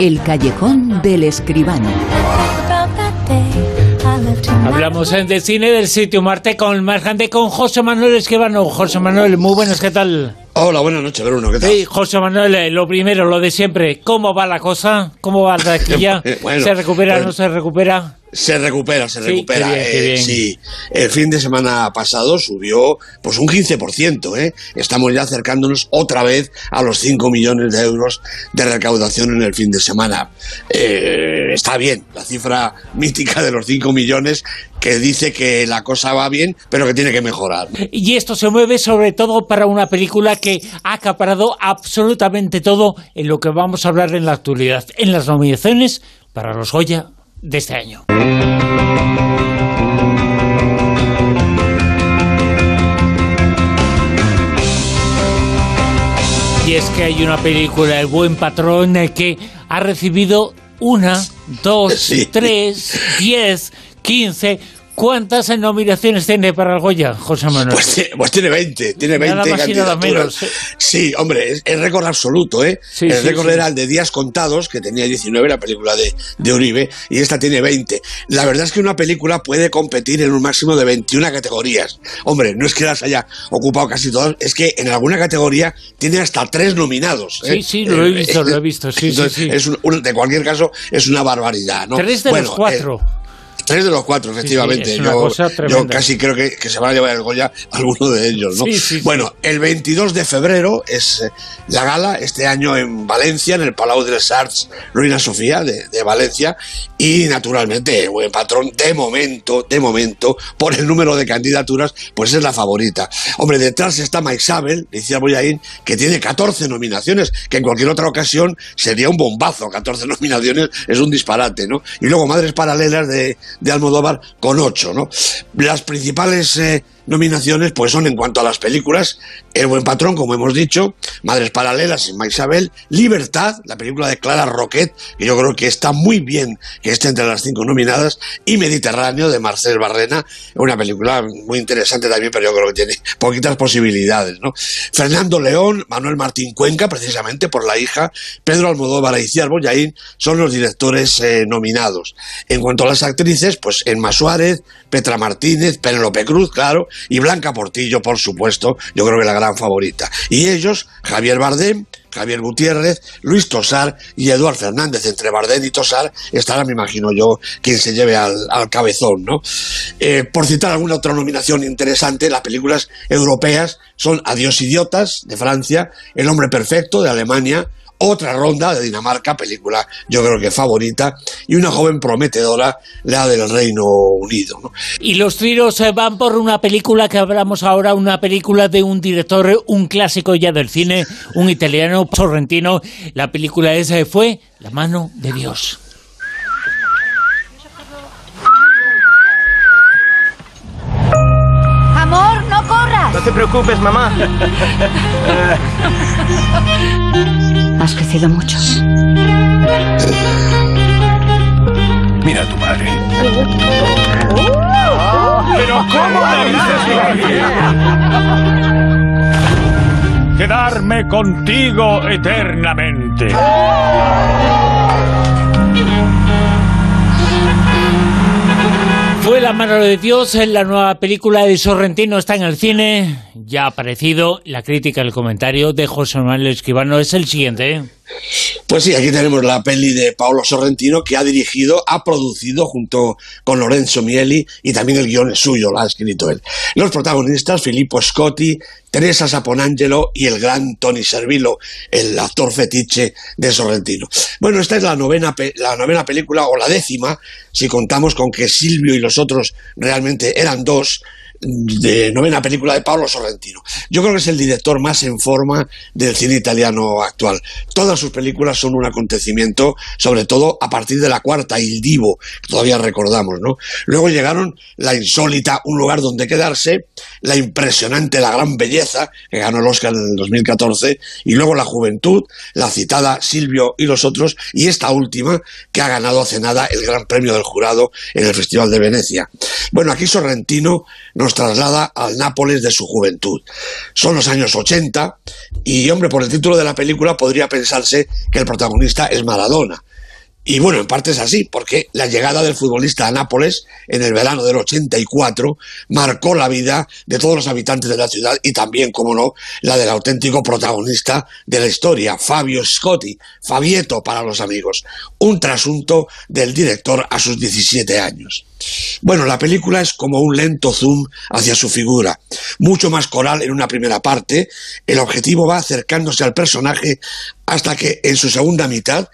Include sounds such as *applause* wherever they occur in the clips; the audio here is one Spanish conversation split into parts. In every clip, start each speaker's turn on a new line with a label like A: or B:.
A: El callejón del escribano.
B: Hablamos en de cine del sitio Marte con más gente con José Manuel Escribano. José Manuel, muy buenas, ¿qué tal?
C: Hola, buenas noches, Bruno, ¿qué tal?
B: Sí, José Manuel, eh, lo primero, lo de siempre. ¿Cómo va la cosa? ¿Cómo va la *laughs* taquilla?
C: Bueno,
B: ¿Se recupera,
C: pues-
B: no se recupera?
C: Se recupera, se
B: Sí,
C: recupera.
B: qué bien, qué
C: eh. Sí, el fin de semana pasado subió pues un 15%. ¿eh? Estamos ya acercándonos otra vez a los 5 millones de euros de recaudación en el fin de semana. Eh, está bien, la cifra mítica de los 5 millones que dice que la cosa va bien, pero que tiene que mejorar.
B: Y esto se mueve sobre todo para una película que ha acaparado absolutamente todo en lo que vamos a hablar en la actualidad, en las nominaciones para los Goya de este año. Y es que hay una película, El buen patrón, eh, que ha recibido una, dos, *laughs*
C: Sí.
B: tres, diez, quince. ¿Cuántas nominaciones tiene para el Goya, José Manuel?
C: Pues, ti- pues tiene 20, tiene 20
B: Nada más y nada
C: candidaturas.
B: menos, ¿eh?
C: Sí, hombre, es, es récord absoluto, ¿eh?
B: Sí,
C: el récord
B: sí.
C: era el de Días Contados, que tenía 19, la película de, de Uribe, y esta tiene 20. La verdad es que una película puede competir en un máximo de 21 categorías. Hombre, no es que las haya ocupado casi todas, es que en alguna categoría tiene hasta tres nominados. ¿eh?
B: Sí, sí, lo he
C: Eh,
B: visto, lo he visto, sí, sí,
C: entonces,
B: sí.
C: Es un- un- de cualquier caso, es una barbaridad, ¿no?
B: Tres de
C: Bueno,
B: los cuatro.
C: eh, Tres de los cuatro, efectivamente. yo, casi creo que, que se van a llevar el Goya *laughs* alguno de ellos, ¿no?
B: Sí.
C: Bueno, el 22 de febrero es eh, la gala, este año en Valencia, en el Palau de les Arts Ruina Sofía de, de Valencia, y naturalmente, buen patrón, de momento, de momento, por el número de candidaturas, pues es la favorita. Hombre, detrás está Mike Sabel, decía Boyain, que tiene 14 nominaciones, que en cualquier otra ocasión sería un bombazo, 14 *laughs* nominaciones es un disparate, ¿no? Y luego Madres Paralelas de, de Almodóvar con 8, ¿no? Las principales eh, nominaciones pues son en cuanto a las películas El Buen Patrón, como hemos dicho, Madres Paralelas en Isabel, Libertad, la película de Clara Roquet, que yo creo que está muy bien que esté entre las cinco nominadas, y Mediterráneo de Marcel Barrena, una película muy interesante también, pero yo creo que tiene poquitas posibilidades, ¿no? Fernando León, Manuel Martín Cuenca, precisamente por la hija, Pedro Almodóvar y Iciar Boyaín son los directores eh, nominados. En cuanto a las actrices, pues Emma Suárez, Petra Martínez, Penélope Cruz, claro, y Blanca Portillo, por supuesto, yo creo que la gran favorita. Y ellos, Javier Bardem, Javier Gutiérrez, Luis Tosar y Eduard Fernández. Entre Bardem y Tosar estará, me imagino yo, quien se lleve al, al cabezón, ¿no? Eh, por citar alguna otra nominación interesante, las películas europeas son Adiós Idiotas, de Francia, El Hombre Perfecto, de Alemania, otra ronda de Dinamarca, película yo creo que favorita, y una joven prometedora, la del Reino Unido.
B: Y los tiros eh, van por una película que hablamos ahora, una película de un director, un clásico ya del cine, un italiano, Sorrentino. La película esa fue La mano de Dios.
D: No
E: te preocupes, mamá. *laughs*
D: Has crecido mucho.
F: Mira a tu madre.
E: ¿Pero cómo dices
F: Quedarme contigo eternamente.
B: La mano de Dios, en la nueva película de Sorrentino está en el cine. Ya ha aparecido la crítica, el comentario de José Manuel Escribano. Es el siguiente.
C: Pues sí, aquí tenemos la peli de Paolo Sorrentino que ha dirigido, ha producido junto con Lorenzo Mieli y también el guion es suyo, lo ha escrito él. Los protagonistas, Filippo Scotti, Teresa Saponangelo y el gran Tony Servillo, el actor fetiche de Sorrentino. Bueno, esta es la novena, la novena película, o la décima, si contamos con que Silvio y los otros realmente eran dos, de novena película de Paolo Sorrentino. Yo creo que es el director más en forma del cine italiano actual. Todas sus películas son un acontecimiento, sobre todo a partir de la cuarta, Il Divo, que todavía recordamos, ¿no? Luego llegaron La Insólita, Un lugar donde quedarse, La Impresionante, La Gran Belleza, que ganó el Oscar en el 2014, y luego La Juventud, la citada Silvio y los otros, y esta última, que ha ganado hace nada el Gran Premio del Jurado en el Festival de Venecia. Bueno, aquí Sorrentino nos traslada al Nápoles de su juventud. Son los años 80 y, hombre, por el título de la película podría pensarse que el protagonista es Maradona. Y bueno, en parte es así, porque la llegada del futbolista a Nápoles en el verano del 84 marcó la vida de todos los habitantes de la ciudad y también, como no, la del auténtico protagonista de la historia, Fabio Scotti, Fabieto para los amigos, un trasunto del director a sus 17 años. Bueno, la película es como un lento zoom hacia su figura, mucho más coral en una primera parte, el objetivo va acercándose al personaje hasta que en su segunda mitad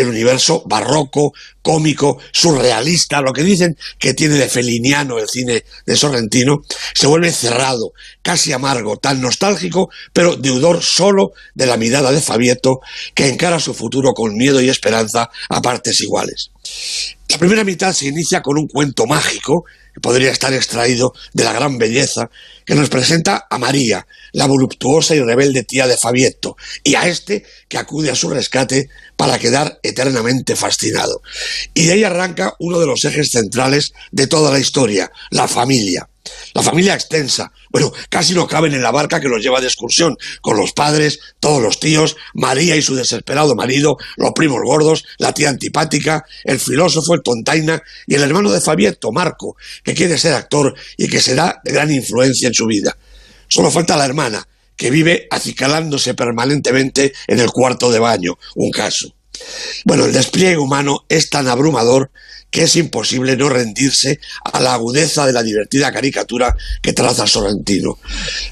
C: el universo barroco, cómico, surrealista, lo que dicen que tiene de feliniano el cine de Sorrentino, se vuelve cerrado, casi amargo, tan nostálgico, pero deudor solo de la mirada de Fabieto, que encara su futuro con miedo y esperanza a partes iguales. La primera mitad se inicia con un cuento mágico, que podría estar extraído de la gran belleza, que nos presenta a María, la voluptuosa y rebelde tía de Fabieto, y a este que acude a su rescate para quedar eternamente fascinado. Y de ahí arranca uno de los ejes centrales de toda la historia, la familia. La familia extensa. Bueno, casi no caben en la barca que los lleva de excursión, con los padres, todos los tíos, María y su desesperado marido, los primos gordos, la tía antipática, el filósofo, el tontaina y el hermano de Fabieto, Marco, que quiere ser actor y que será de gran influencia en su vida. Solo falta la hermana, que vive acicalándose permanentemente en el cuarto de baño, un caso. Bueno, el despliegue humano es tan abrumador que es imposible no rendirse a la agudeza de la divertida caricatura que traza Sorrentino,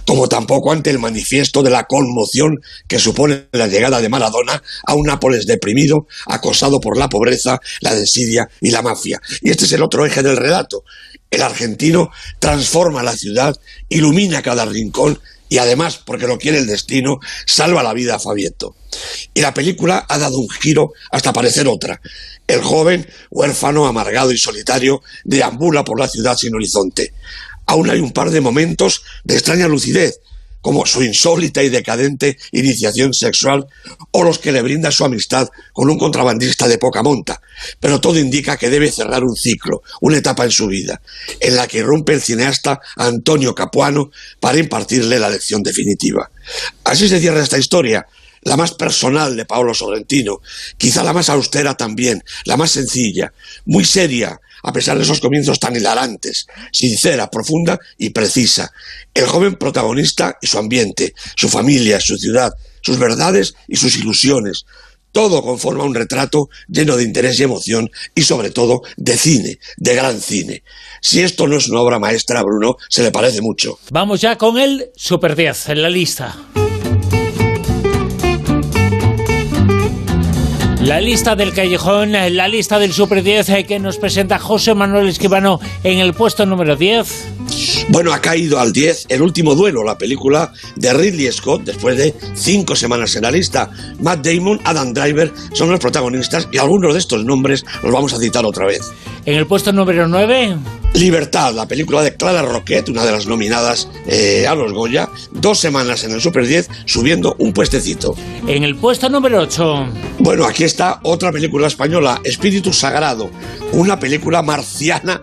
C: como tampoco ante el manifiesto de la conmoción que supone la llegada de Maradona a un Nápoles deprimido, acosado por la pobreza, la desidia y la mafia. Y este es el otro eje del relato. El argentino transforma la ciudad, ilumina cada rincón y además, porque lo quiere el destino, salva la vida a Fabieto. Y la película ha dado un giro hasta parecer otra. El joven, huérfano, amargado y solitario, deambula por la ciudad sin horizonte. Aún hay un par de momentos de extraña lucidez, como su insólita y decadente iniciación sexual o los que le brinda su amistad con un contrabandista de poca monta. Pero todo indica que debe cerrar un ciclo, una etapa en su vida, en la que irrumpe el cineasta Antonio Capuano para impartirle la lección definitiva. Así se cierra esta historia, la más personal de Paolo Sorrentino, quizá la más austera también, la más sencilla, muy seria, a pesar de esos comienzos tan hilarantes, sincera, profunda y precisa. El joven protagonista y su ambiente, su familia, su ciudad, sus verdades y sus ilusiones. Todo conforma un retrato lleno de interés y emoción y sobre todo de cine, de gran cine. Si esto no es una obra maestra, Bruno, se le parece mucho.
B: Vamos ya con el Super 10 en la lista. La lista del callejón, la lista del Super 10 eh, que nos presenta José Manuel Esquivano en el puesto número 10.
C: Bueno, ha caído al 10 El último duelo, la película de Ridley Scott, después de cinco semanas en la lista. Matt Damon, Adam Driver son los protagonistas y algunos de estos nombres los vamos a citar otra vez.
B: En el puesto número 9.
C: Libertad, la película de Clara Roquette, una de las nominadas eh, a los Goya, dos semanas en el Super 10, subiendo un puestecito.
B: En el puesto número 8.
C: Bueno, aquí está otra película española, Espíritu Sagrado, una película marciana,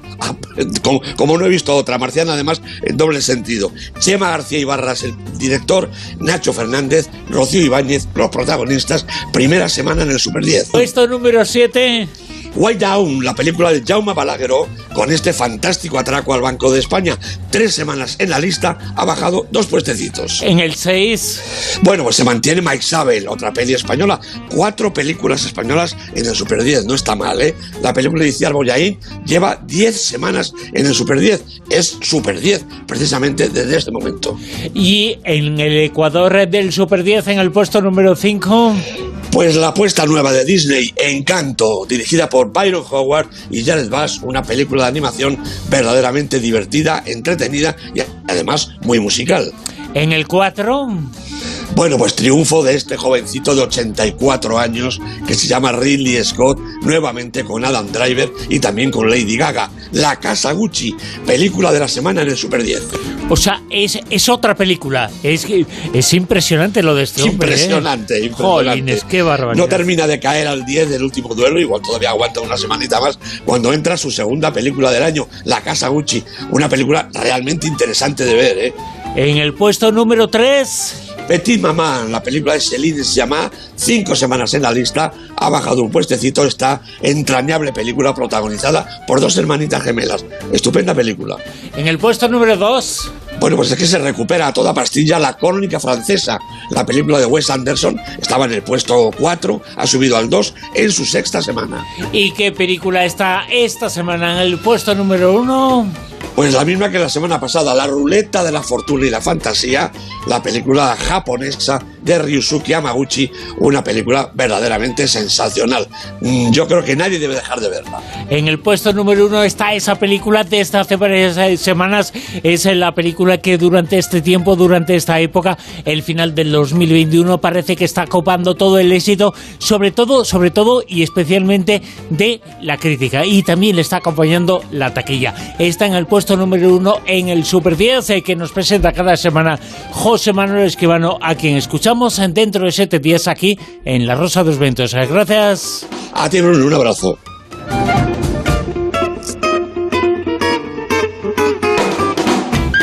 C: como, como no he visto otra, marciana además en doble sentido. Chema García Ibarras, el director, Nacho Fernández, Rocío Ibáñez, los protagonistas, primera semana en el Super 10.
B: Puesto número 7.
C: White Down, la película de Jaume Balagueró, con este fantástico atraco al Banco de España. Tres semanas en la lista, ha bajado dos puestecitos.
B: En el 6.
C: Bueno, pues se mantiene Mike Sabel, otra peli española. Cuatro películas españolas en el Super 10, no está mal, ¿eh? La película de Iciar Boyaín lleva 10 semanas en el Super 10. Es Super 10, precisamente desde este momento.
B: Y en el Ecuador del Super 10, en el puesto número 5.
C: Pues la apuesta nueva de Disney, Encanto, dirigida por Byron Howard y Jared Bass, una película de animación verdaderamente divertida, entretenida y además muy musical.
B: En el 4.
C: Bueno, pues triunfo de este jovencito de 84 años que se llama Ridley Scott, nuevamente con Adam Driver y también con Lady Gaga. La Casa Gucci, película de la semana en el Super 10.
B: O sea, es, es otra película. Es, es impresionante lo de este hombre, ¿eh?
C: Impresionante, impresionante.
B: Jolines, qué barbaridad.
C: No termina de caer al 10 del último duelo, igual todavía aguanta una semanita más, cuando entra su segunda película del año, La Casa Gucci. Una película realmente interesante de ver, ¿eh?
B: En el puesto número 3...
C: Petit Maman, la película de Celine Sciamma, cinco semanas en la lista, ha bajado un puestecito esta entrañable película protagonizada por dos hermanitas gemelas. Estupenda película.
B: En el puesto número 2...
C: Bueno, pues es que se recupera a toda pastilla la crónica francesa. La película de Wes Anderson estaba en el puesto 4, ha subido al 2 en su sexta semana.
B: ¿Y qué película está esta semana en el puesto número 1?
C: Pues la misma que la semana pasada, La ruleta de la fortuna y la fantasía, la película japonesa de Ryusuke Yamaguchi, una película verdaderamente sensacional. Mm, Yo creo que nadie debe dejar de verla.
B: En el puesto número uno está esa película desde hace varias semanas. Es la película que durante este tiempo, durante esta época, el final del 2021, parece que está copando todo el éxito, sobre todo, sobre todo y especialmente de la crítica. Y también le está acompañando la taquilla. Está en el puesto número uno en el Super 10 eh, que nos presenta cada semana José Manuel Esquivano, a quien escuchamos dentro de 7 días aquí en La Rosa de los Ventos. Gracias.
C: A ti, Bruno, un abrazo.